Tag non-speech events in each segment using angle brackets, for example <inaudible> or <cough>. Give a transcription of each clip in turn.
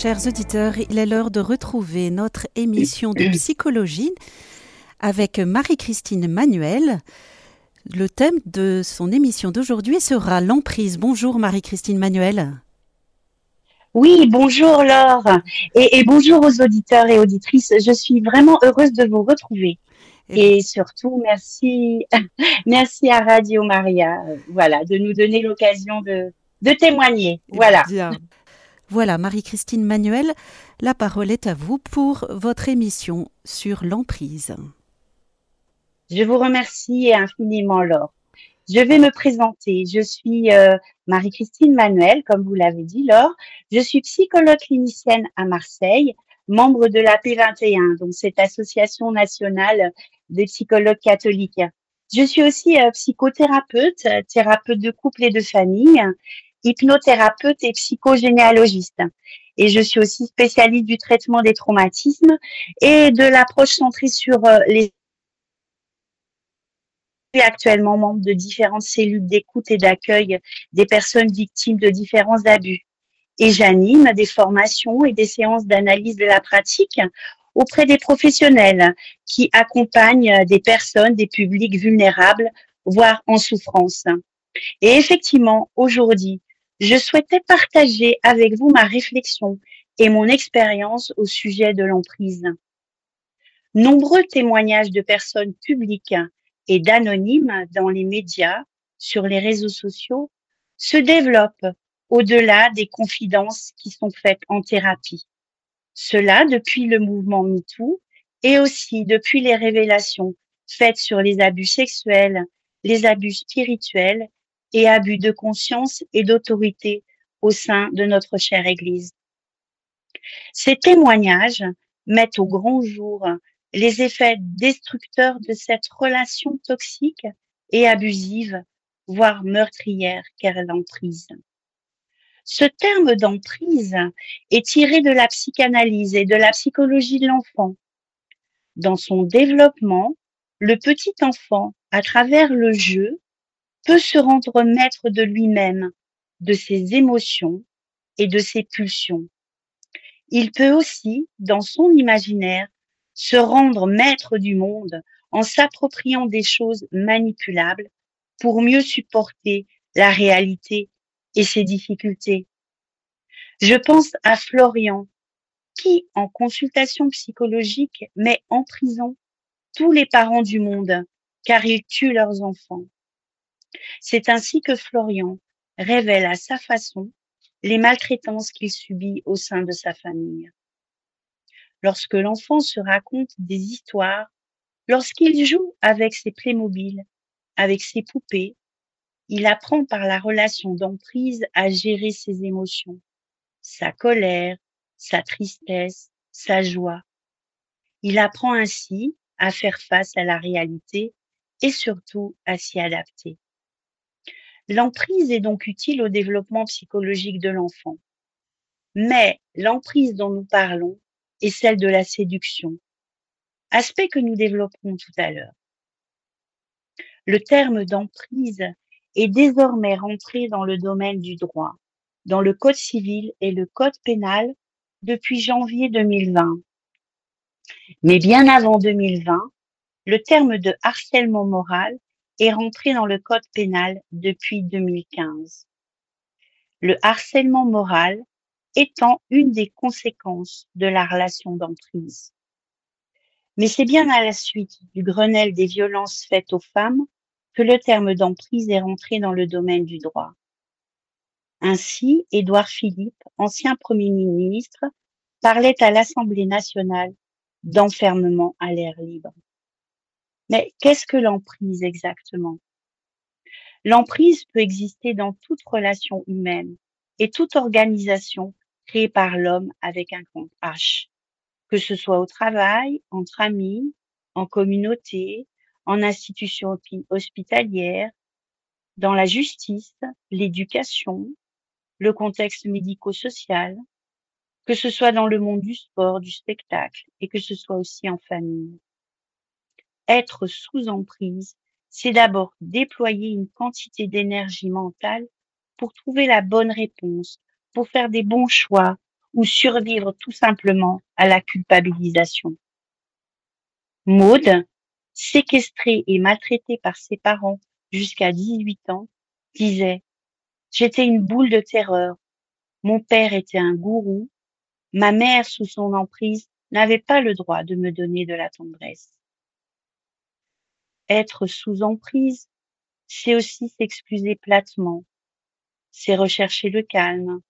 Chers auditeurs, il est l'heure de retrouver notre émission de psychologie avec Marie-Christine Manuel. Le thème de son émission d'aujourd'hui sera l'emprise. Bonjour Marie-Christine Manuel. Oui, bonjour Laure et, bonjour aux auditeurs et auditrices. Je suis vraiment heureuse de vous retrouver. Et, surtout, merci, <laughs> merci à Radio Maria, euh, voilà, de nous donner l'occasion de, de témoigner. Voilà. Voilà, Marie-Christine Manuel, la parole est à vous pour votre émission sur l'emprise. Je vous remercie infiniment, Laure. Je vais me présenter. Je suis euh, Marie-Christine Manuel, comme vous l'avez dit, Laure. Je suis psychologue clinicienne à Marseille, membre de la P21, donc cette association nationale des psychologues catholiques. Je suis aussi euh, psychothérapeute, thérapeute de couple et de famille, hypnothérapeute et psychogénéalogiste. Et je suis aussi spécialiste du traitement des traumatismes et de l'approche centrée sur euh, les suis actuellement membre de différentes cellules d'écoute et d'accueil des personnes victimes de différents abus. Et j'anime des formations et des séances d'analyse de la pratique auprès des professionnels qui accompagnent des personnes, des publics vulnérables, voire en souffrance. Et effectivement, aujourd'hui, je souhaitais partager avec vous ma réflexion et mon expérience au sujet de l'emprise. Nombreux témoignages de personnes publiques et d'anonymes dans les médias, sur les réseaux sociaux, se développent au-delà des confidences qui sont faites en thérapie. Cela depuis le mouvement MeToo et aussi depuis les révélations faites sur les abus sexuels, les abus spirituels et abus de conscience et d'autorité au sein de notre chère Église. Ces témoignages mettent au grand jour les effets destructeurs de cette relation toxique et abusive, voire meurtrière qu'est l'emprise. Ce terme d'emprise est tiré de la psychanalyse et de la psychologie de l'enfant. Dans son développement, le petit enfant, à travers le jeu, peut se rendre maître de lui-même, de ses émotions et de ses pulsions. Il peut aussi, dans son imaginaire, se rendre maître du monde en s'appropriant des choses manipulables pour mieux supporter la réalité et ses difficultés. Je pense à Florian, qui, en consultation psychologique, met en prison tous les parents du monde car ils tuent leurs enfants. C'est ainsi que Florian révèle à sa façon les maltraitances qu'il subit au sein de sa famille. Lorsque l'enfant se raconte des histoires, lorsqu'il joue avec ses Playmobil, avec ses poupées, il apprend par la relation d'emprise à gérer ses émotions, sa colère, sa tristesse, sa joie. Il apprend ainsi à faire face à la réalité et surtout à s'y adapter. L'emprise est donc utile au développement psychologique de l'enfant. Mais l'emprise dont nous parlons est celle de la séduction, aspect que nous développerons tout à l'heure. Le terme d'emprise est désormais rentré dans le domaine du droit, dans le Code civil et le Code pénal depuis janvier 2020. Mais bien avant 2020, le terme de harcèlement moral est rentré dans le code pénal depuis 2015. Le harcèlement moral étant une des conséquences de la relation d'emprise. Mais c'est bien à la suite du Grenelle des violences faites aux femmes que le terme d'emprise est rentré dans le domaine du droit. Ainsi, Édouard Philippe, ancien Premier ministre, parlait à l'Assemblée nationale d'enfermement à l'air libre. Mais qu'est-ce que l'emprise exactement? L'emprise peut exister dans toute relation humaine et toute organisation créée par l'homme avec un compte H, que ce soit au travail, entre amis, en communauté, en institution hospitalière, dans la justice, l'éducation, le contexte médico-social, que ce soit dans le monde du sport, du spectacle et que ce soit aussi en famille. Être sous emprise, c'est d'abord déployer une quantité d'énergie mentale pour trouver la bonne réponse, pour faire des bons choix ou survivre tout simplement à la culpabilisation. Maude, séquestrée et maltraitée par ses parents jusqu'à 18 ans, disait J'étais une boule de terreur. Mon père était un gourou. Ma mère, sous son emprise, n'avait pas le droit de me donner de la tendresse. Être sous emprise, c'est aussi s'excuser platement, c'est rechercher le calme,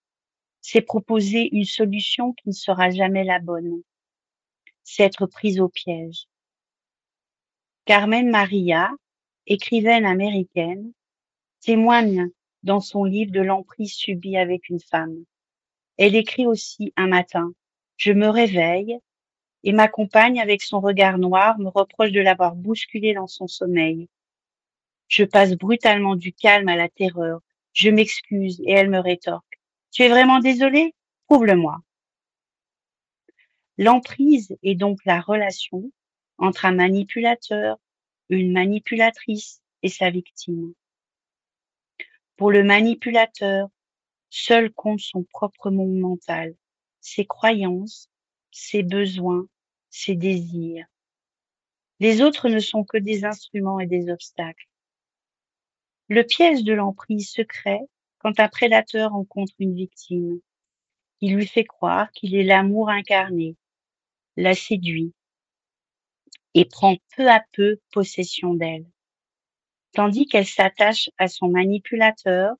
c'est proposer une solution qui ne sera jamais la bonne, c'est être prise au piège. Carmen Maria, écrivaine américaine, témoigne dans son livre de l'emprise subie avec une femme. Elle écrit aussi un matin, je me réveille et ma compagne, avec son regard noir, me reproche de l'avoir bousculée dans son sommeil. Je passe brutalement du calme à la terreur. Je m'excuse et elle me rétorque. Tu es vraiment désolé Prouve-le-moi. L'emprise est donc la relation entre un manipulateur, une manipulatrice et sa victime. Pour le manipulateur, seul compte son propre monde mental, ses croyances, ses besoins, ses désirs. Les autres ne sont que des instruments et des obstacles. Le piège de l'emprise se crée quand un prédateur rencontre une victime. Il lui fait croire qu'il est l'amour incarné, la séduit et prend peu à peu possession d'elle. Tandis qu'elle s'attache à son manipulateur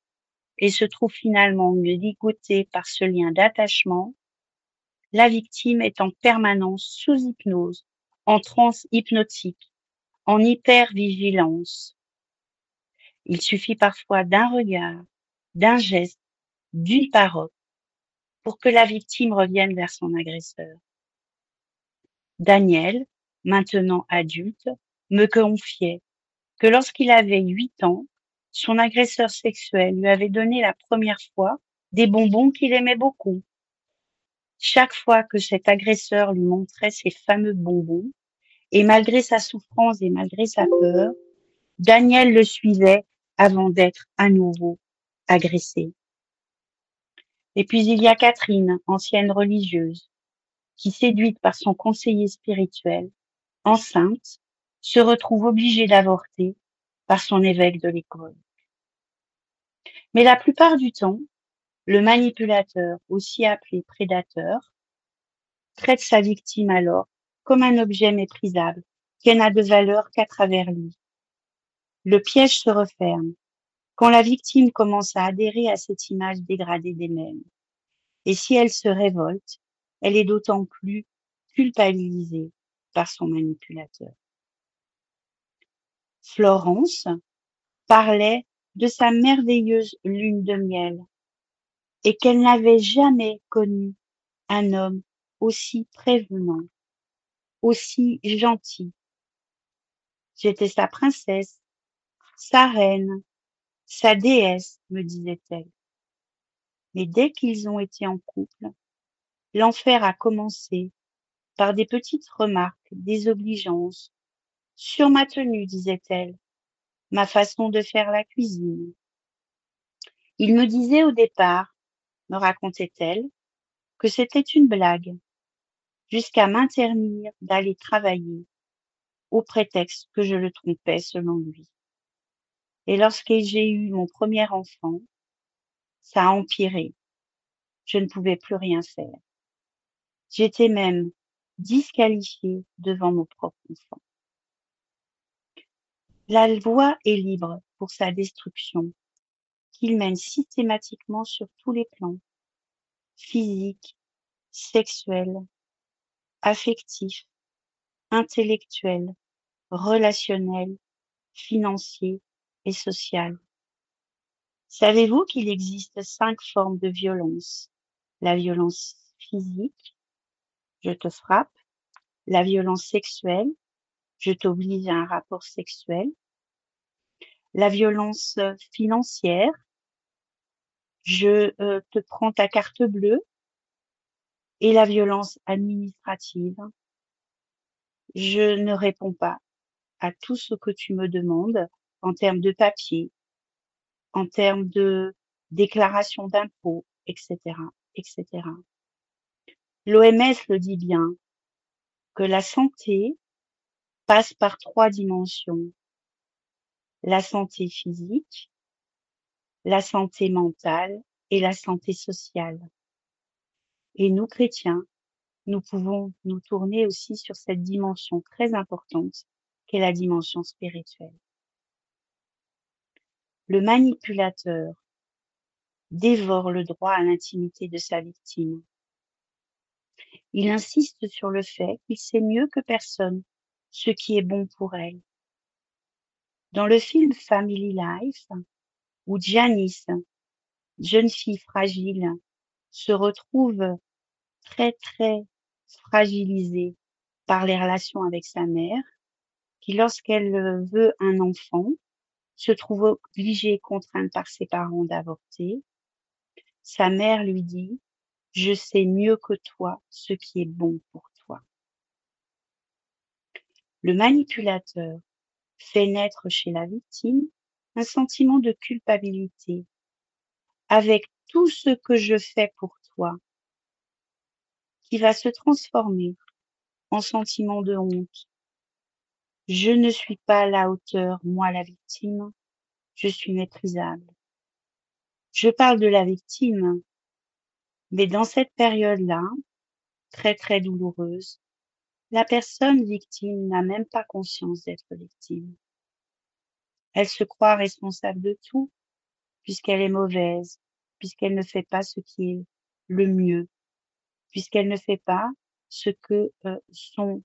et se trouve finalement ligotée par ce lien d'attachement, la victime est en permanence sous hypnose, en transe hypnotique, en hypervigilance. Il suffit parfois d'un regard, d'un geste, d'une parole pour que la victime revienne vers son agresseur. Daniel, maintenant adulte, me confiait que lorsqu'il avait huit ans, son agresseur sexuel lui avait donné la première fois des bonbons qu'il aimait beaucoup. Chaque fois que cet agresseur lui montrait ses fameux bonbons, et malgré sa souffrance et malgré sa peur, Daniel le suivait avant d'être à nouveau agressé. Et puis il y a Catherine, ancienne religieuse, qui, séduite par son conseiller spirituel, enceinte, se retrouve obligée d'avorter par son évêque de l'école. Mais la plupart du temps, le manipulateur, aussi appelé prédateur, traite sa victime alors comme un objet méprisable qui n'a de valeur qu'à travers lui. Le piège se referme quand la victime commence à adhérer à cette image dégradée d'elle-même. Et si elle se révolte, elle est d'autant plus culpabilisée par son manipulateur. Florence parlait de sa merveilleuse lune de miel et qu'elle n'avait jamais connu un homme aussi prévenant, aussi gentil. J'étais sa princesse, sa reine, sa déesse, me disait-elle. Mais dès qu'ils ont été en couple, l'enfer a commencé par des petites remarques désobligeantes sur ma tenue, disait-elle, ma façon de faire la cuisine. Il me disait au départ me racontait-elle, que c'était une blague, jusqu'à m'interdire d'aller travailler, au prétexte que je le trompais selon lui. Et lorsque j'ai eu mon premier enfant, ça a empiré. Je ne pouvais plus rien faire. J'étais même disqualifiée devant mon propre enfant. La voie est libre pour sa destruction qu'il mène systématiquement sur tous les plans, physique, sexuel, affectif, intellectuel, relationnel, financier et social. Savez-vous qu'il existe cinq formes de violence? La violence physique, je te frappe, la violence sexuelle, je t'oblige à un rapport sexuel, la violence financière, je euh, te prends ta carte bleue et la violence administrative. Je ne réponds pas à tout ce que tu me demandes en termes de papier, en termes de déclaration d'impôts, etc., etc. L'OMS le dit bien, que la santé passe par trois dimensions. La santé physique, la santé mentale et la santé sociale. Et nous, chrétiens, nous pouvons nous tourner aussi sur cette dimension très importante qu'est la dimension spirituelle. Le manipulateur dévore le droit à l'intimité de sa victime. Il insiste sur le fait qu'il sait mieux que personne ce qui est bon pour elle. Dans le film Family Life, où Janice, jeune fille fragile, se retrouve très très fragilisée par les relations avec sa mère, qui lorsqu'elle veut un enfant, se trouve obligée, contrainte par ses parents d'avorter. Sa mère lui dit, je sais mieux que toi ce qui est bon pour toi. Le manipulateur fait naître chez la victime un sentiment de culpabilité. Avec tout ce que je fais pour toi, qui va se transformer en sentiment de honte, je ne suis pas à la hauteur, moi la victime, je suis méprisable. Je parle de la victime, mais dans cette période-là, très très douloureuse, la personne victime n'a même pas conscience d'être victime. Elle se croit responsable de tout, puisqu'elle est mauvaise, puisqu'elle ne fait pas ce qui est le mieux, puisqu'elle ne fait pas ce que euh, son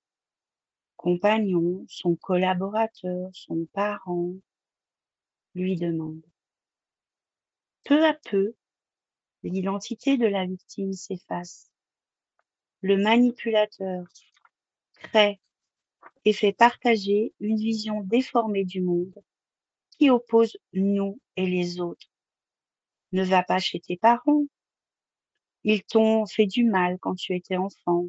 compagnon, son collaborateur, son parent lui demande. Peu à peu, l'identité de la victime s'efface. Le manipulateur crée et fait partager une vision déformée du monde qui oppose nous et les autres. Ne va pas chez tes parents. Ils t'ont fait du mal quand tu étais enfant.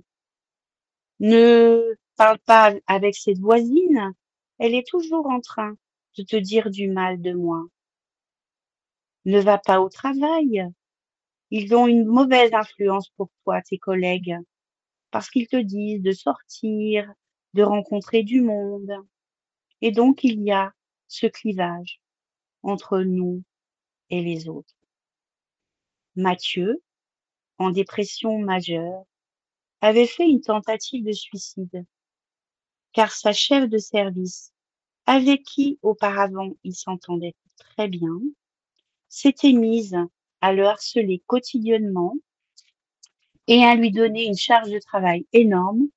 Ne parle pas avec cette voisine, elle est toujours en train de te dire du mal de moi. Ne va pas au travail. Ils ont une mauvaise influence pour toi, tes collègues, parce qu'ils te disent de sortir, de rencontrer du monde. Et donc, il y a ce clivage entre nous et les autres. Mathieu, en dépression majeure, avait fait une tentative de suicide car sa chef de service, avec qui auparavant il s'entendait très bien, s'était mise à le harceler quotidiennement et à lui donner une charge de travail énorme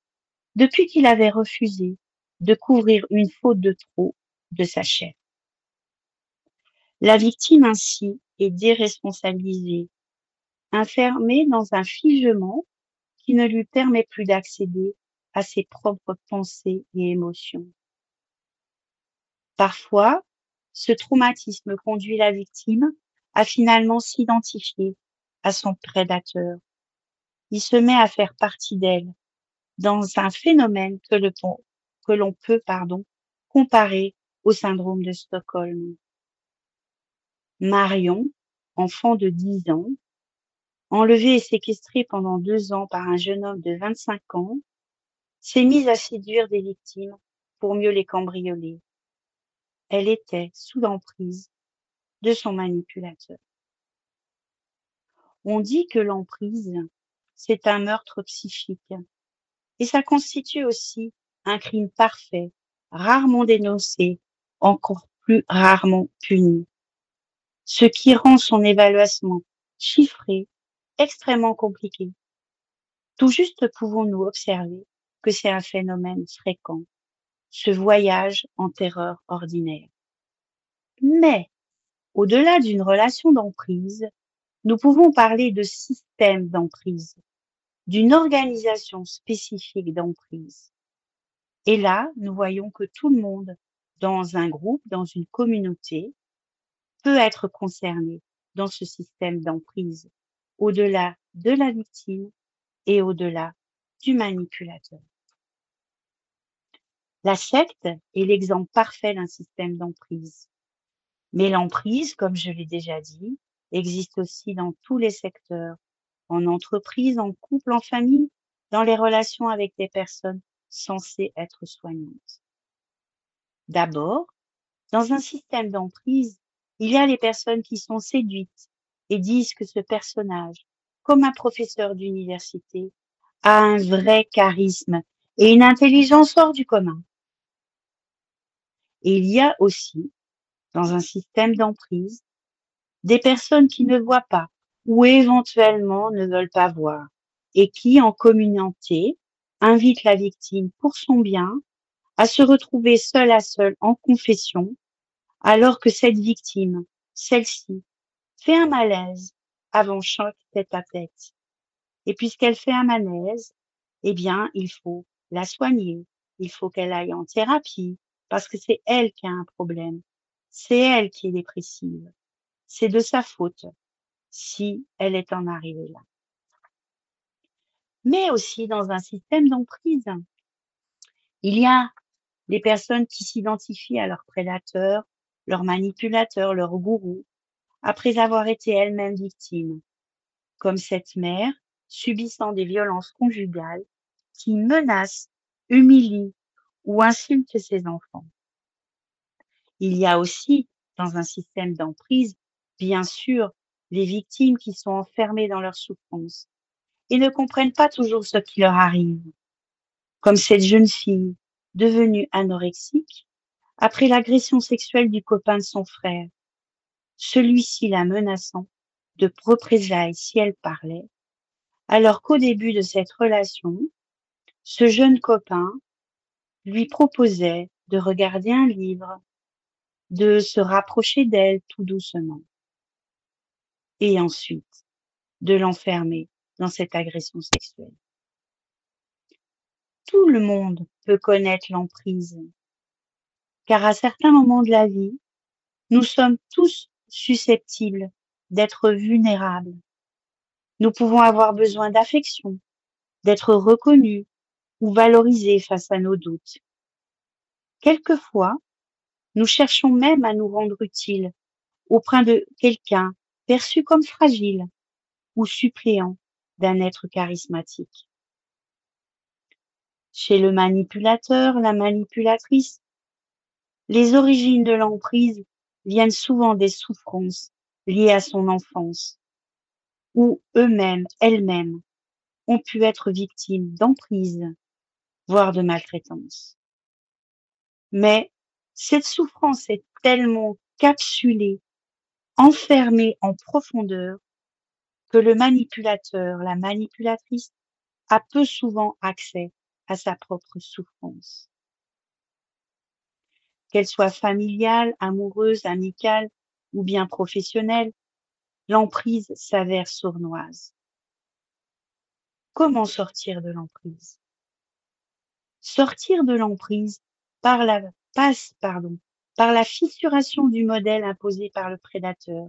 depuis qu'il avait refusé de couvrir une faute de trop de sa chef. La victime ainsi est déresponsabilisée, enfermée dans un figement qui ne lui permet plus d'accéder à ses propres pensées et émotions. Parfois, ce traumatisme conduit la victime à finalement s'identifier à son prédateur. Il se met à faire partie d'elle dans un phénomène que l'on peut, pardon, comparer au syndrome de Stockholm. Marion, enfant de 10 ans, enlevée et séquestrée pendant deux ans par un jeune homme de 25 ans, s'est mise à séduire des victimes pour mieux les cambrioler. Elle était sous l'emprise de son manipulateur. On dit que l'emprise, c'est un meurtre psychique. Et ça constitue aussi un crime parfait, rarement dénoncé, encore plus rarement puni. Ce qui rend son évaluation chiffrée extrêmement compliqué. Tout juste pouvons-nous observer que c'est un phénomène fréquent, ce voyage en terreur ordinaire. Mais, au-delà d'une relation d'emprise, nous pouvons parler de système d'emprise, d'une organisation spécifique d'emprise. Et là, nous voyons que tout le monde, dans un groupe, dans une communauté, peut être concerné dans ce système d'emprise, au-delà de la victime et au-delà du manipulateur. La secte est l'exemple parfait d'un système d'emprise. Mais l'emprise, comme je l'ai déjà dit, existe aussi dans tous les secteurs, en entreprise, en couple, en famille dans les relations avec des personnes censées être soignantes. D'abord, dans un système d'emprise, il y a les personnes qui sont séduites et disent que ce personnage, comme un professeur d'université, a un vrai charisme et une intelligence hors du commun. Et il y a aussi, dans un système d'emprise, des personnes qui ne voient pas ou éventuellement ne veulent pas voir et qui, en communauté, invitent la victime pour son bien à se retrouver seule à seule en confession, alors que cette victime, celle-ci, fait un malaise avant chaque tête à tête. Et puisqu'elle fait un malaise, eh bien, il faut la soigner. Il faut qu'elle aille en thérapie parce que c'est elle qui a un problème. C'est elle qui est dépressive. C'est de sa faute si elle est en arrivée là. Mais aussi dans un système d'emprise, il y a des personnes qui s'identifient à leurs prédateurs, leurs manipulateurs, leurs gourous, après avoir été elles-mêmes victimes, comme cette mère subissant des violences conjugales qui menacent, humilient ou insultent ses enfants. Il y a aussi, dans un système d'emprise, bien sûr, les victimes qui sont enfermées dans leur souffrance et ne comprennent pas toujours ce qui leur arrive, comme cette jeune fille devenue anorexique après l'agression sexuelle du copain de son frère, celui-ci la menaçant de représailles si elle parlait, alors qu'au début de cette relation, ce jeune copain lui proposait de regarder un livre, de se rapprocher d'elle tout doucement, et ensuite de l'enfermer dans cette agression sexuelle. Tout le monde peut connaître l'emprise, car à certains moments de la vie, nous sommes tous susceptibles d'être vulnérables. Nous pouvons avoir besoin d'affection, d'être reconnus ou valorisés face à nos doutes. Quelquefois, nous cherchons même à nous rendre utiles auprès de quelqu'un perçu comme fragile ou suppléant d'un être charismatique. Chez le manipulateur, la manipulatrice, les origines de l'emprise viennent souvent des souffrances liées à son enfance, où eux-mêmes, elles-mêmes, ont pu être victimes d'emprise, voire de maltraitance. Mais cette souffrance est tellement capsulée, enfermée en profondeur, que le manipulateur, la manipulatrice, a peu souvent accès à sa propre souffrance. Qu'elle soit familiale, amoureuse, amicale ou bien professionnelle, l'emprise s'avère sournoise. Comment sortir de l'emprise? Sortir de l'emprise par la passe pardon, par la fissuration du modèle imposé par le prédateur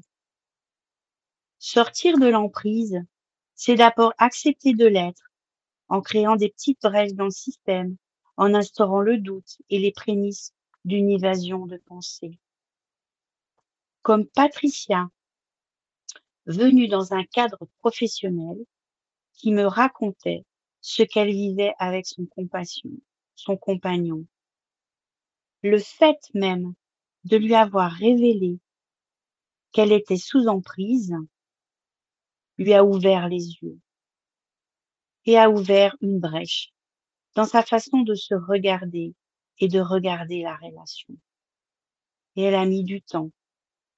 Sortir de l'emprise, c'est d'abord accepter de l'être, en créant des petites brèches dans le système, en instaurant le doute et les prémices d'une évasion de pensée. Comme Patricia, venue dans un cadre professionnel, qui me racontait ce qu'elle vivait avec son compassion, son compagnon. Le fait même de lui avoir révélé qu'elle était sous emprise lui a ouvert les yeux et a ouvert une brèche dans sa façon de se regarder et de regarder la relation. Et elle a mis du temps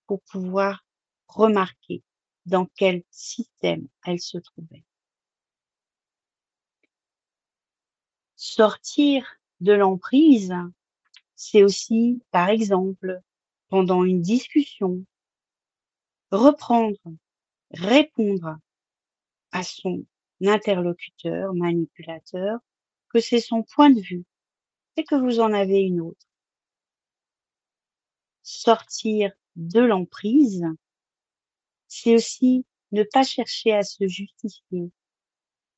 pour pouvoir remarquer dans quel système elle se trouvait. Sortir de l'emprise, c'est aussi, par exemple, pendant une discussion, reprendre répondre à son interlocuteur, manipulateur, que c'est son point de vue et que vous en avez une autre. Sortir de l'emprise, c'est aussi ne pas chercher à se justifier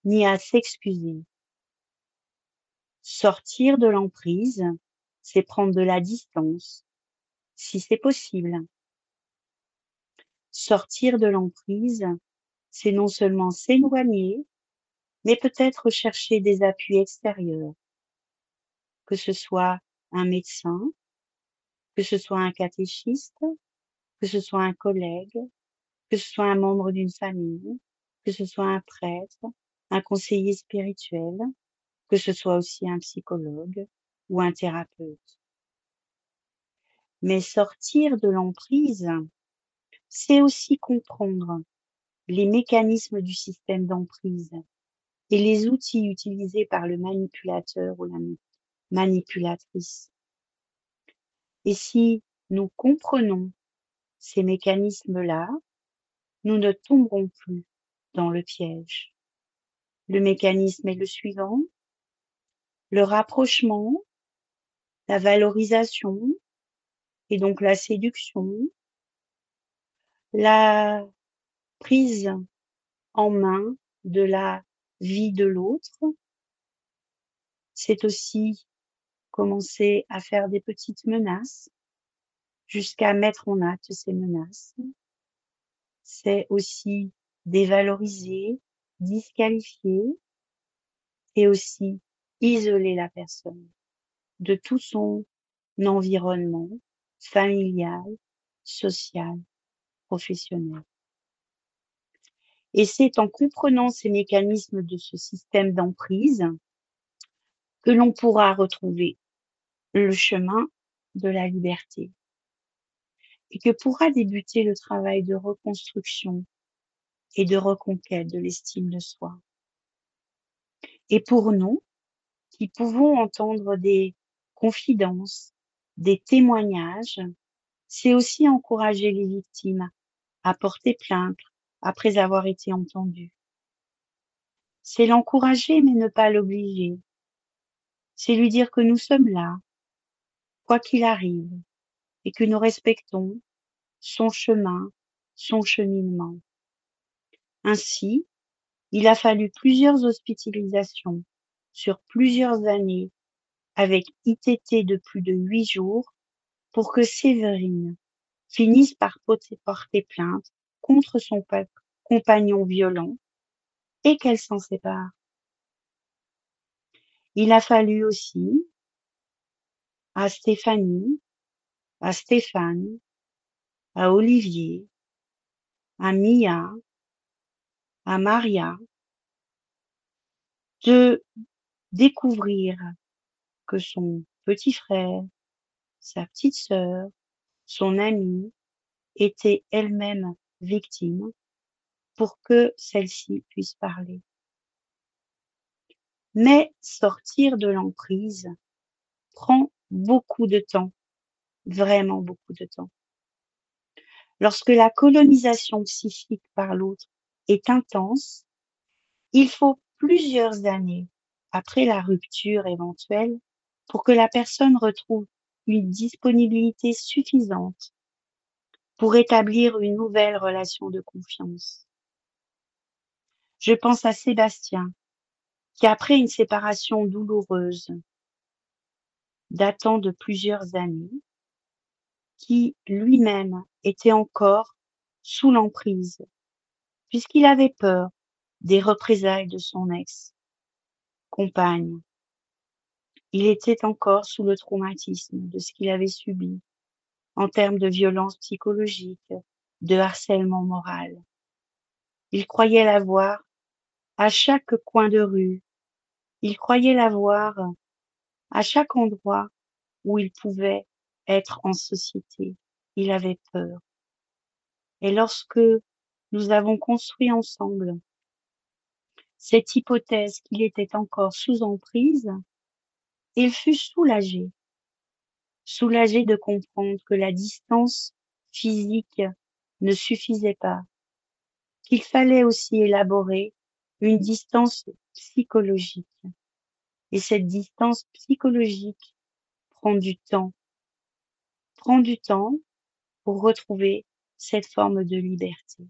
ni à s'excuser. Sortir de l'emprise, c'est prendre de la distance, si c'est possible. Sortir de l'emprise, c'est non seulement s'éloigner, mais peut-être chercher des appuis extérieurs, que ce soit un médecin, que ce soit un catéchiste, que ce soit un collègue, que ce soit un membre d'une famille, que ce soit un prêtre, un conseiller spirituel, que ce soit aussi un psychologue ou un thérapeute. Mais sortir de l'emprise, c'est aussi comprendre les mécanismes du système d'emprise et les outils utilisés par le manipulateur ou la manipulatrice. Et si nous comprenons ces mécanismes-là, nous ne tomberons plus dans le piège. Le mécanisme est le suivant. Le rapprochement, la valorisation et donc la séduction, la prise en main de la vie de l'autre. C'est aussi commencer à faire des petites menaces jusqu'à mettre en acte ces menaces. C'est aussi dévaloriser, disqualifier et aussi isoler la personne de tout son environnement familial, social, professionnel. Et c'est en comprenant ces mécanismes de ce système d'emprise que l'on pourra retrouver le chemin de la liberté et que pourra débuter le travail de reconstruction et de reconquête de l'estime de soi. Et pour nous, qui pouvons entendre des confidences, des témoignages, c'est aussi encourager les victimes à porter plainte après avoir été entendues. C'est l'encourager mais ne pas l'obliger. C'est lui dire que nous sommes là, quoi qu'il arrive, et que nous respectons son chemin, son cheminement. Ainsi, il a fallu plusieurs hospitalisations sur plusieurs années avec ITT de plus de huit jours pour que Séverine finisse par porter plainte contre son compagnon violent et qu'elle s'en sépare. Il a fallu aussi à Stéphanie, à Stéphane, à Olivier, à Mia, à Maria de découvrir que son petit frère, sa petite sœur, son amie étaient elles-mêmes victimes pour que celle-ci puisse parler. Mais sortir de l'emprise prend beaucoup de temps, vraiment beaucoup de temps. Lorsque la colonisation psychique par l'autre est intense, il faut plusieurs années après la rupture éventuelle pour que la personne retrouve une disponibilité suffisante pour établir une nouvelle relation de confiance. Je pense à Sébastien, qui après une séparation douloureuse, datant de plusieurs années, qui lui-même était encore sous l'emprise, puisqu'il avait peur des représailles de son ex-compagne. Il était encore sous le traumatisme de ce qu'il avait subi en termes de violence psychologique, de harcèlement moral. Il croyait la voir à chaque coin de rue. Il croyait la voir à chaque endroit où il pouvait être en société. Il avait peur. Et lorsque nous avons construit ensemble cette hypothèse qu'il était encore sous emprise, il fut soulagé, soulagé de comprendre que la distance physique ne suffisait pas, qu'il fallait aussi élaborer une distance psychologique. Et cette distance psychologique prend du temps, prend du temps pour retrouver cette forme de liberté.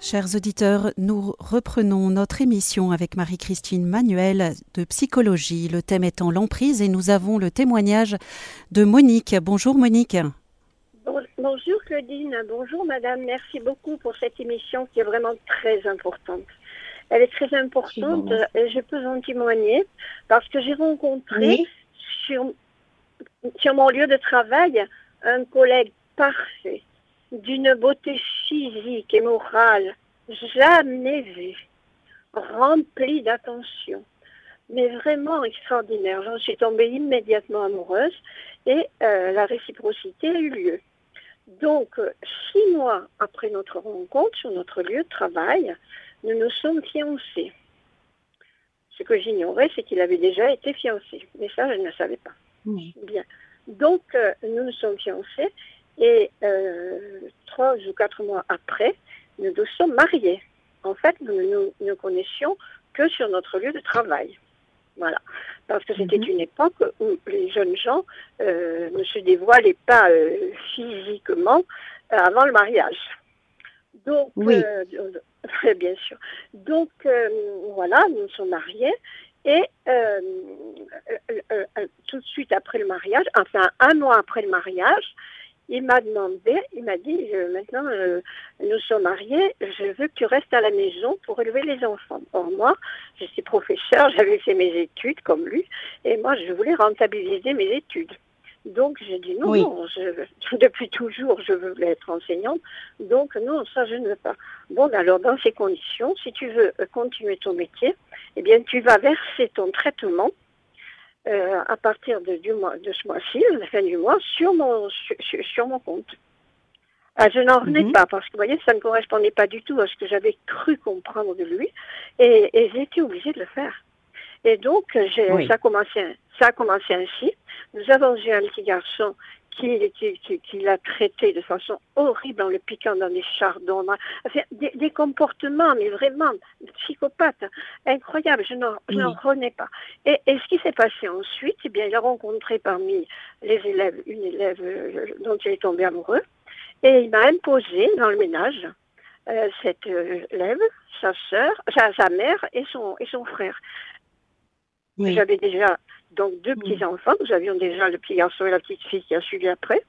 Chers auditeurs, nous reprenons notre émission avec Marie-Christine Manuel de psychologie, le thème étant l'emprise et nous avons le témoignage de Monique. Bonjour Monique. Bonjour Claudine, bonjour madame, merci beaucoup pour cette émission qui est vraiment très importante. Elle est très importante et je peux en témoigner parce que j'ai rencontré sur, sur mon lieu de travail un collègue parfait, d'une beauté physique et morale jamais vue, rempli d'attention, mais vraiment extraordinaire. J'en suis tombée immédiatement amoureuse et euh, la réciprocité a eu lieu. Donc, euh, six mois après notre rencontre sur notre lieu de travail, nous nous sommes fiancés. Ce que j'ignorais, c'est qu'il avait déjà été fiancé. Mais ça, je ne le savais pas. Bien. Donc, euh, nous nous sommes fiancés et trois ou quatre mois après, nous nous sommes mariés. En fait, nous ne nous, connaissions que sur notre lieu de travail. Voilà. Parce que c'était mhm. une époque où les jeunes gens euh, ne se dévoilaient pas euh, physiquement euh, avant le mariage. Donc, oui. <laughs> bien sûr. Donc, voilà, nous nous sommes mariés. Et tout de suite après le mariage, enfin un mois après le mariage, il m'a demandé, il m'a dit, maintenant euh, nous sommes mariés, je veux que tu restes à la maison pour élever les enfants. Or moi, je suis professeur, <laughs> j'avais fait mes études comme lui, et moi je voulais rentabiliser mes études. Donc j'ai dit non, non <laughs> depuis toujours je veux être enseignante, donc non, ça je ne veux pas. Bon, alors dans ces conditions, si tu veux continuer ton métier, eh bien tu vas verser ton traitement euh, à partir de, du mois, de ce mois-ci, la fin du mois, sur mon, sur, mon compte. Ah, je n'en revenais mhm. pas parce que, vous voyez, ça ne correspondait pas du tout à ce que j'avais cru comprendre de lui et, et j'ai été obligée de le faire. Et donc, ça, a commencé, ça a commencé ainsi. Nous avons eu un petit garçon qui, l'a traité de façon horrible en le piquant dans des chardons, des, comportements, mais vraiment psychopathes, incroyables, je n'en oui. pas. Et, ce qui s'est passé ensuite, eh bien, il a rencontré parmi les élèves une élève euh, dont il est tombé amoureux, et il m'a imposé dans le ménage euh, cette euh, élève, sa sœur, sa, mère et son, et son frère. J'avais déjà donc deux mm. petits-enfants. Nous avions déjà le petit garçon et la petite fille qui a suivi après.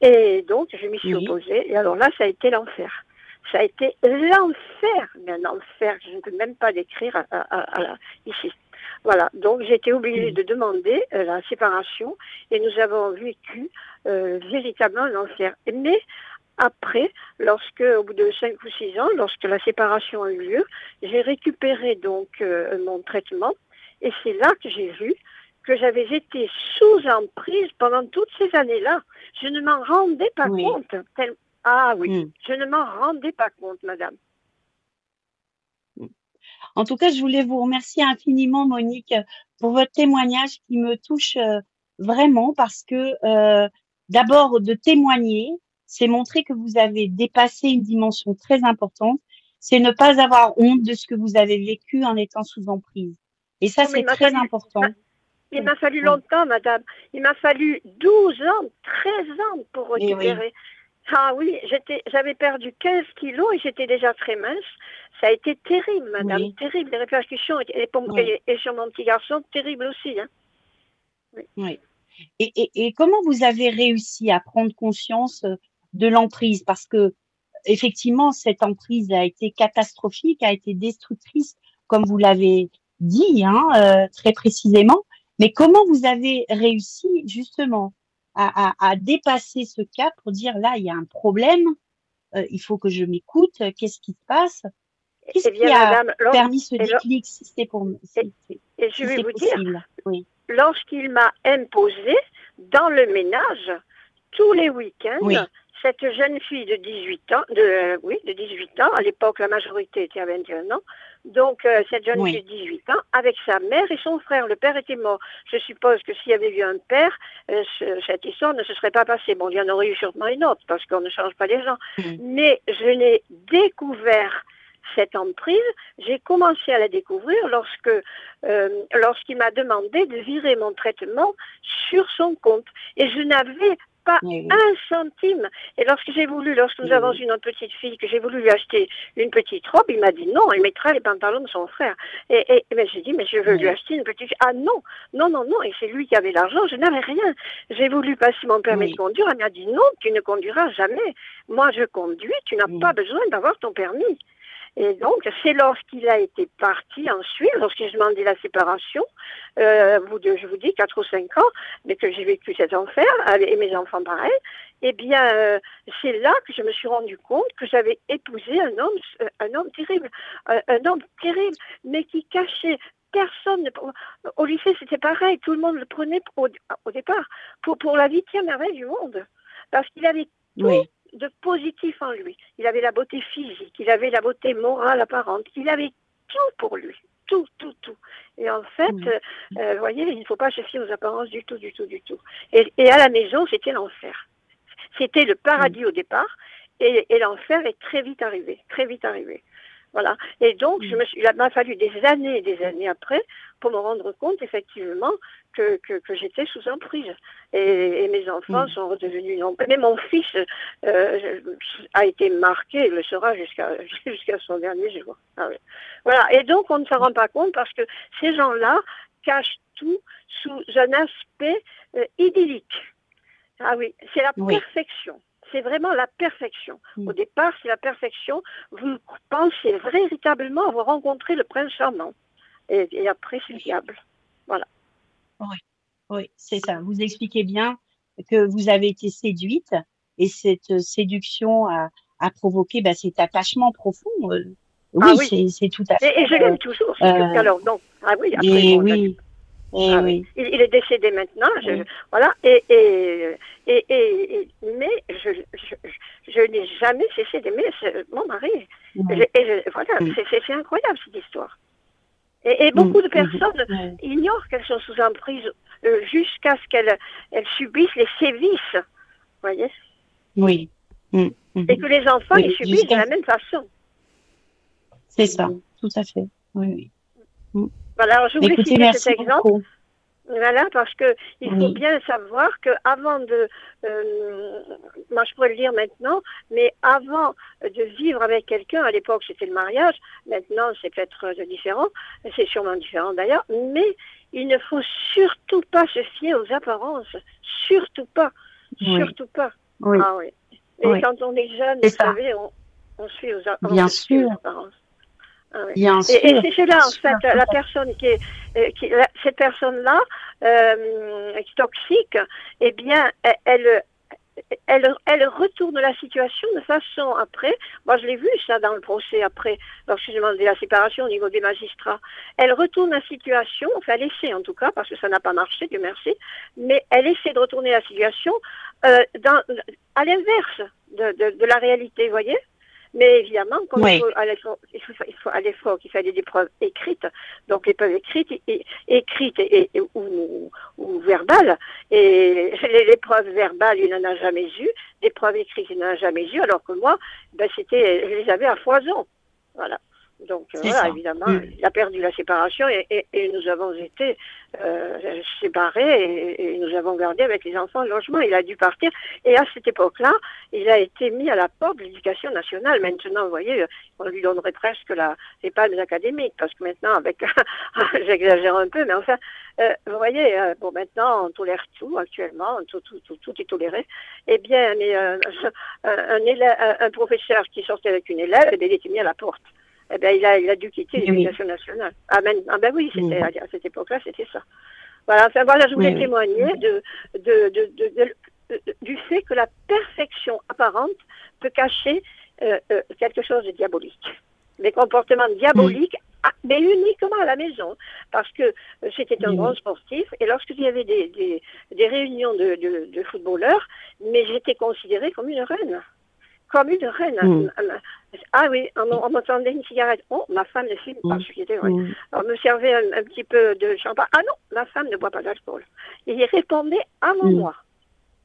Et donc, je m'y suis opposée. Et alors là, ça a été l'enfer. Ça a été l'enfer, mais un enfer que je ne peux même pas décrire ici. Voilà, donc j'ai été obligée mm. de demander euh, la séparation et nous avons vécu euh, véritablement l'enfer. Mais après, lorsque, au bout de cinq ou six ans, lorsque la séparation a eu lieu, j'ai récupéré donc euh, mon traitement et c'est là que j'ai vu que j'avais été sous emprise pendant toutes ces années-là. Je ne m'en rendais pas compte. Ah oui, hmm. je ne m'en rendais pas compte, madame. En tout cas, je voulais vous remercier infiniment, Monique, pour votre témoignage qui me touche euh, vraiment parce que euh, d'abord, de témoigner, c'est montrer que vous avez dépassé une dimension très importante. C'est ne pas avoir honte de ce que vous avez vécu en étant sous emprise. Et ça, c'est très important. Il m'a fallu longtemps, madame. Il m'a fallu 12 ans, 13 ans pour récupérer. Ah oui, j'étais, j'avais perdu 15 kilos et j'étais déjà très mince. Ça a été terrible, madame, terrible. Les répercussions et, et, sur mon petit garçon, terrible aussi. Hein. Oui. Et, et, et, comment vous avez réussi à prendre conscience euh, de l'emprise? Parce que effectivement, cette emprise a été catastrophique, a été destructrice, comme vous l'avez dit hein, euh, très précisément. Mais comment vous avez réussi justement à, dépasser ce cas pour dire là, il y a un problème, euh, il faut que je m'écoute, qu'est-ce qui se passe? Qu'est-ce eh qui a permis ce déclic si c'est pour et, je vais vous dire, oui. lorsqu'il m'a imposé dans le ménage tous les week-ends, cette jeune fille de 18 ans, de, oui, de 18 ans, à l'époque la majorité était à 21 ans, donc, euh, cette jeune fille de 18 ans, avec sa mère et son frère. Le père était mort. Je suppose que s'il y avait eu un père, euh, cette histoire ne se serait pas passée. Bon, il y en aurait eu sûrement une autre, parce qu'on ne change pas les gens. Mm. Mais je l'ai découvert cette emprise, j'ai commencé à la découvrir lorsque euh, lorsqu'il m'a demandé de virer mon traitement sur son compte. Et je n'avais pas un centime. Et lorsque j'ai voulu, lorsque nous avons une autre petite fille, que j'ai voulu lui acheter une petite robe, il m'a dit non, il mettra les pantalons de son frère. Et, et, ben, j'ai dit, mais je veux lui acheter une petite Ah non, non, non, non. Et c'est lui qui avait l'argent, je n'avais rien. J'ai voulu passer mon permis de conduire, elle m'a dit non, tu ne conduiras jamais. Moi, je conduis, tu n'as pas besoin d'avoir ton permis. Et donc, c'est lorsqu'il a été parti ensuite, lorsqu'il demandé la séparation, euh, je vous dis 4 ou 5 ans, mais que j'ai vécu cet enfer, et mes enfants pareil, eh bien, euh, c'est là que je me suis rendu compte que j'avais épousé un homme, euh, un homme terrible, un, homme terrible, mais qui cachait personne. Au lycée, c'était pareil, tout le monde le prenait au, départ pour, pour la huitième merveille du monde, parce qu'il avait tout de positif en lui. Il avait la beauté physique, il avait la beauté morale apparente, il avait tout pour lui. Tout, tout, tout. Et en fait, euh, euh, vous voyez, il ne faut pas se fier aux apparences du tout, du tout, du tout. Et, à la maison, c'était l'enfer. C'était le paradis au départ, et, et l'enfer est très vite arrivé, très vite arrivé. Voilà. Et donc, je me suis, il m'a fallu des années et des années après pour me rendre compte, effectivement, que, que, j'étais sous emprise. Et, et mes enfants mm. sont redevenus non. Mais mon fils euh, a été marqué, il le sera jusqu'à <laughs> jusqu'à son dernier jour. Ah voilà. Et donc, on ne s'en rend pas compte parce que ces gens-là cachent tout sous un aspect euh, idyllique. Ah oui, c'est la perfection c'est vraiment la perfection. Mm. Au départ, c'est la perfection. Vous pensez véritablement avoir rencontré le prince charmant. Et, après, c'est diable. Voilà. Oui, oui c'est ça. Vous expliquez bien que vous avez été séduite et cette séduction a, provoqué bah, cet attachement profond. Euh, ah oui, c'est tout à fait. Et, je l'aime toujours. Euh, alors, non. Ah oui, après, oui. Ah il, est décédé maintenant, voilà. Et, et, et, mais je, je, n'ai jamais cessé d'aimer mon mari. Et, voilà, c'est incroyable cette histoire. Et, beaucoup de personnes ignorent qu'elles sont sous emprise euh, jusqu'à ce qu'elles elles subissent les sévices. Vous voyez Oui. Et que les enfants, ils subissent de la même façon. C'est ça, tout à fait. Oui, oui. Voilà, alors je voulais citer cet exemple. Voilà, parce que il faut bien savoir que avant de, euh, moi je pourrais le dire maintenant, mais avant de vivre avec quelqu'un, à l'époque c'était le mariage, maintenant c'est peut-être différent, c'est sûrement différent d'ailleurs, mais il ne faut surtout pas se fier aux apparences, surtout pas, surtout pas. Oui. Ah, oui. Et quand on est jeune, vous savez, on, on suit aux, bien sûr. aux apparences. Ah et, et c'est là, en fait, la personne qui est, euh, qui, cette personne-là, euh, toxique, eh bien, elle, elle, elle, retourne la situation de façon après, moi je l'ai vu ça dans le procès après, lorsque j'ai demandé la séparation au niveau des magistrats, elle retourne la situation, enfin elle essaie en tout cas, parce que ça n'a pas marché, Dieu merci, mais elle essaie de retourner la situation euh, dans, à l'inverse de, de, de, la réalité, vous voyez? Mais évidemment, comme il, faut aller, il, faut, il faut à l'effort qu'il fallait des preuves écrites, donc les preuves écrites, et, écrites et, ou, ou, verbales, et les, preuves verbales, il n'en a jamais eu, des preuves écrites, il n'en a jamais eu, alors que moi, ben, c'était, je les avais à foison. Voilà. Donc euh, voilà, évidemment, mm. il a perdu la séparation et, et, nous avons été euh, séparés et, nous avons gardé avec les enfants le logement. Il a dû partir et à cette époque-là, il a été mis à la porte de l'éducation nationale. Maintenant, vous voyez, on lui donnerait presque la, les palmes académiques parce que maintenant, avec, <laughs> j'exagère un peu, mais enfin, euh, vous voyez, euh, bon, maintenant, on tolère tout actuellement, tout, tout, tout, tout est toléré. Eh bien, mais <laughs> un, élève, un, professeur qui sortait avec une élève, eh il était mis à la porte eh ben, il, a, il a dû quitter l'éducation nationale. Ah ben, ah ben oui, c'était, à cette époque-là, c'était ça. Voilà, enfin voilà, je voulais témoigner de, de, de, du fait que la perfection apparente peut cacher euh, euh, quelque chose de diabolique. Des comportements diaboliques, ah, mais uniquement à la maison, parce que euh, c'était un grand sportif, et lorsqu'il y avait des, des, des réunions de, de, de footballeurs, mais j'étais considérée comme une reine comme une reine. Mm. Ah oui, on, m'entendait une cigarette. Oh, ma femme ne fume pas, je. Mm. On me servait un, petit peu de champagne. Ah non, ma femme ne boit pas d'alcool. il répondait avant mm. moi.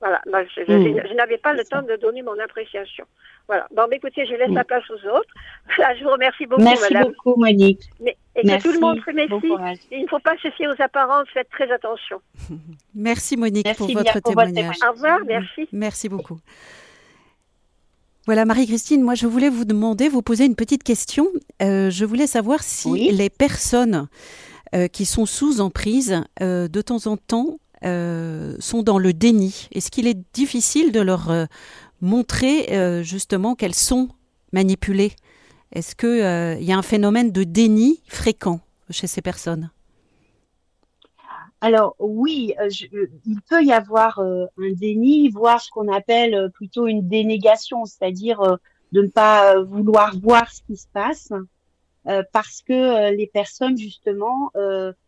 Voilà, je, n'avais pas le temps de donner mon appréciation. Voilà. Bon, écoutez, je laisse la place aux autres. <laughs> je vous remercie beaucoup, merci madame. beaucoup, Monique. Mais, et que tout le monde se méfie. Il ne faut pas se fier aux apparences, faites très attention. <laughs> Merci, Monique, pour votre témoignage. Au revoir, merci. Merci beaucoup. Voilà, Marie-Christine, moi je voulais vous demander, vous poser une petite question. Euh, je voulais savoir si les personnes euh, qui sont sous emprise, euh, de temps en temps, sont dans le déni. Est-ce qu'il est difficile de leur montrer justement qu'elles sont manipulées? Est-ce qu'il y a un phénomène de déni fréquent chez ces personnes? Alors oui, il peut y avoir un déni, voire ce qu'on appelle plutôt une dénégation, c'est-à-dire de ne pas vouloir voir ce qui se passe parce que les personnes justement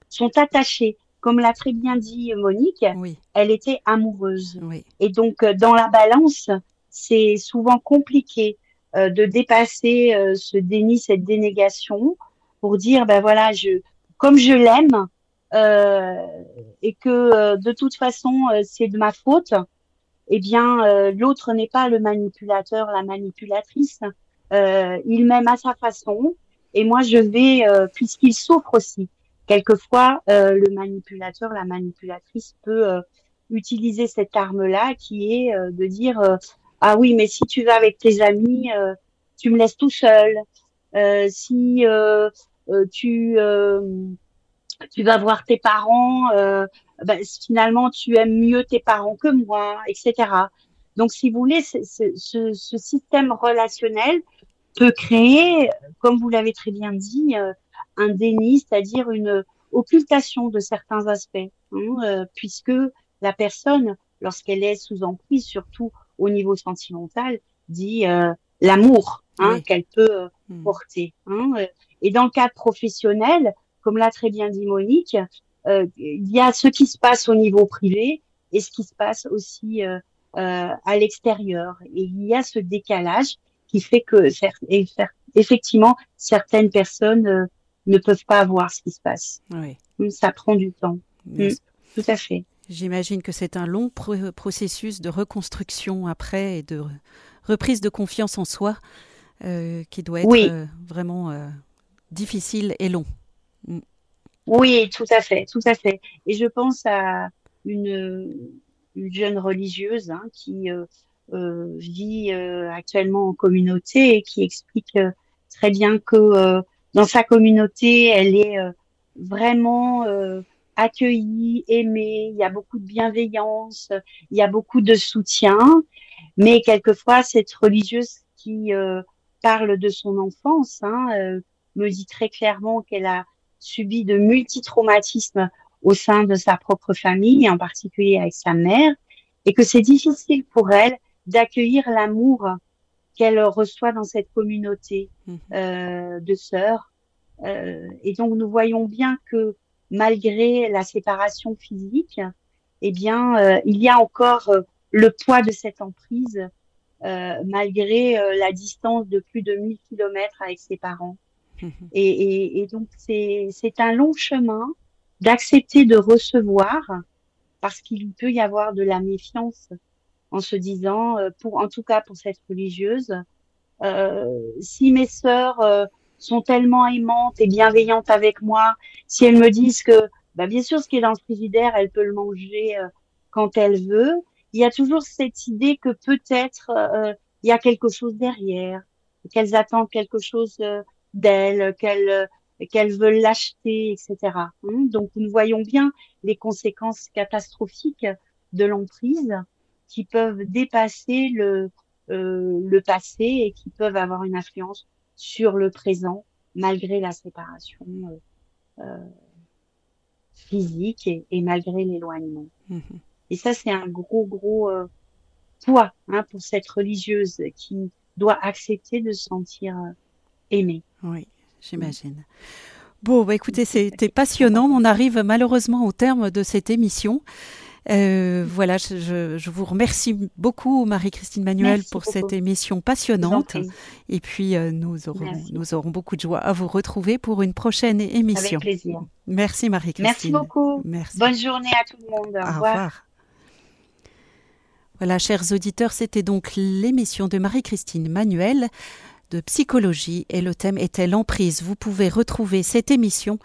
sont attachées. Comme l'a très bien dit Monique, elle était amoureuse. Et donc dans la balance, c'est souvent compliqué de dépasser ce déni, cette dénégation, pour dire ben voilà, je comme je l'aime et que de toute façon c'est de ma faute, eh bien, euh, l'autre n'est pas le manipulateur, la manipulatrice. Euh, il m'aime à sa façon, et moi je vais, euh, puisqu'il souffre aussi. Quelquefois, le manipulateur, la manipulatrice peut utiliser cette arme-là, qui est de dire ah oui, mais si tu vas avec tes amis, tu me laisses tout seul. si tu tu vas voir tes parents, ben, finalement tu aimes mieux tes parents que moi, etc. Donc, si vous voulez, ce, ce, ce système relationnel peut créer, comme vous l'avez très bien dit, euh, un déni, c'est-à-dire une occultation de certains aspects, hein, euh, puisque la personne, lorsqu'elle est sous emprise, surtout au niveau sentimental, dit euh, l'amour hein, qu'elle peut hmm. porter. Hein, et dans le cadre professionnel, comme l'a très bien dit Monique, euh, il y a ce qui se passe au niveau privé et ce qui se passe aussi euh, euh, à l'extérieur. Et il y a ce décalage qui fait que effectivement certaines personnes ne peuvent pas voir ce qui se passe. Oui. Ça prend du temps. Mm. Tout à fait. J'imagine que c'est un long processus de reconstruction après et de reprise de confiance en soi qui doit être vraiment difficile et long. Oui, tout à fait, tout à fait. Et je pense à une, une jeune religieuse hein, qui euh, euh, vit euh, actuellement en communauté et qui explique très bien que dans sa communauté, elle est vraiment accueillie, aimée, il y a beaucoup de bienveillance, il y a beaucoup de soutien, mais quelquefois cette religieuse qui parle de son enfance hein, me dit très clairement qu'elle a subi de multitraumatismes au sein de sa propre famille, en particulier avec sa mère, et que c'est difficile pour elle d'accueillir l'amour qu'elle reçoit dans cette communauté mhm. euh, de sœurs. Euh, et donc nous voyons bien que malgré la séparation physique, eh bien, euh, il y a encore euh, le poids de cette emprise, euh, malgré la distance de plus de 1000 kilomètres avec ses parents. Et, donc, c'est un long chemin d'accepter de recevoir parce qu'il peut y avoir de la méfiance en se disant, euh, pour, en tout cas pour cette religieuse, euh, si mes sœurs euh, sont tellement aimantes et bienveillantes avec moi, si elles me disent que, bah, bien sûr, ce qui est dans le frigidaire, elle peut le manger quand elle veut, il y a toujours cette idée que peut-être il y a quelque chose derrière, qu'elles attendent quelque chose d'elle, qu'elle qu'elles veulent l'acheter, etc. Hein, donc nous voyons bien les conséquences catastrophiques de l'emprise qui peuvent dépasser le, euh, le passé et qui peuvent avoir une influence sur le présent malgré la séparation euh, euh physique et, malgré l'éloignement. Mm-hmm. Et ça, c'est un gros, gros euh, poids hein, pour cette religieuse qui doit accepter de se sentir euh, aimée. Oui, j'imagine. Bon, bah écoutez, c'était passionnant. On arrive malheureusement au terme de cette émission. Euh, voilà, je, vous remercie beaucoup, Marie-Christine Manuel, pour cette émission passionnante. Et puis, euh, nous, aurons, nous aurons beaucoup de joie à vous retrouver pour une prochaine émission. Avec plaisir. Merci, Marie-Christine. Merci beaucoup. Merci. Bonne journée à tout le monde. Au, revoir. Voilà, chers auditeurs, c'était donc l'émission de Marie-Christine Manuel de psychologie et le thème était l'emprise. Vous pouvez retrouver cette émission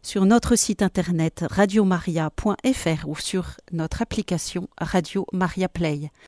sur notre site internet radiomaria.fr ou sur notre application Radio Maria Play.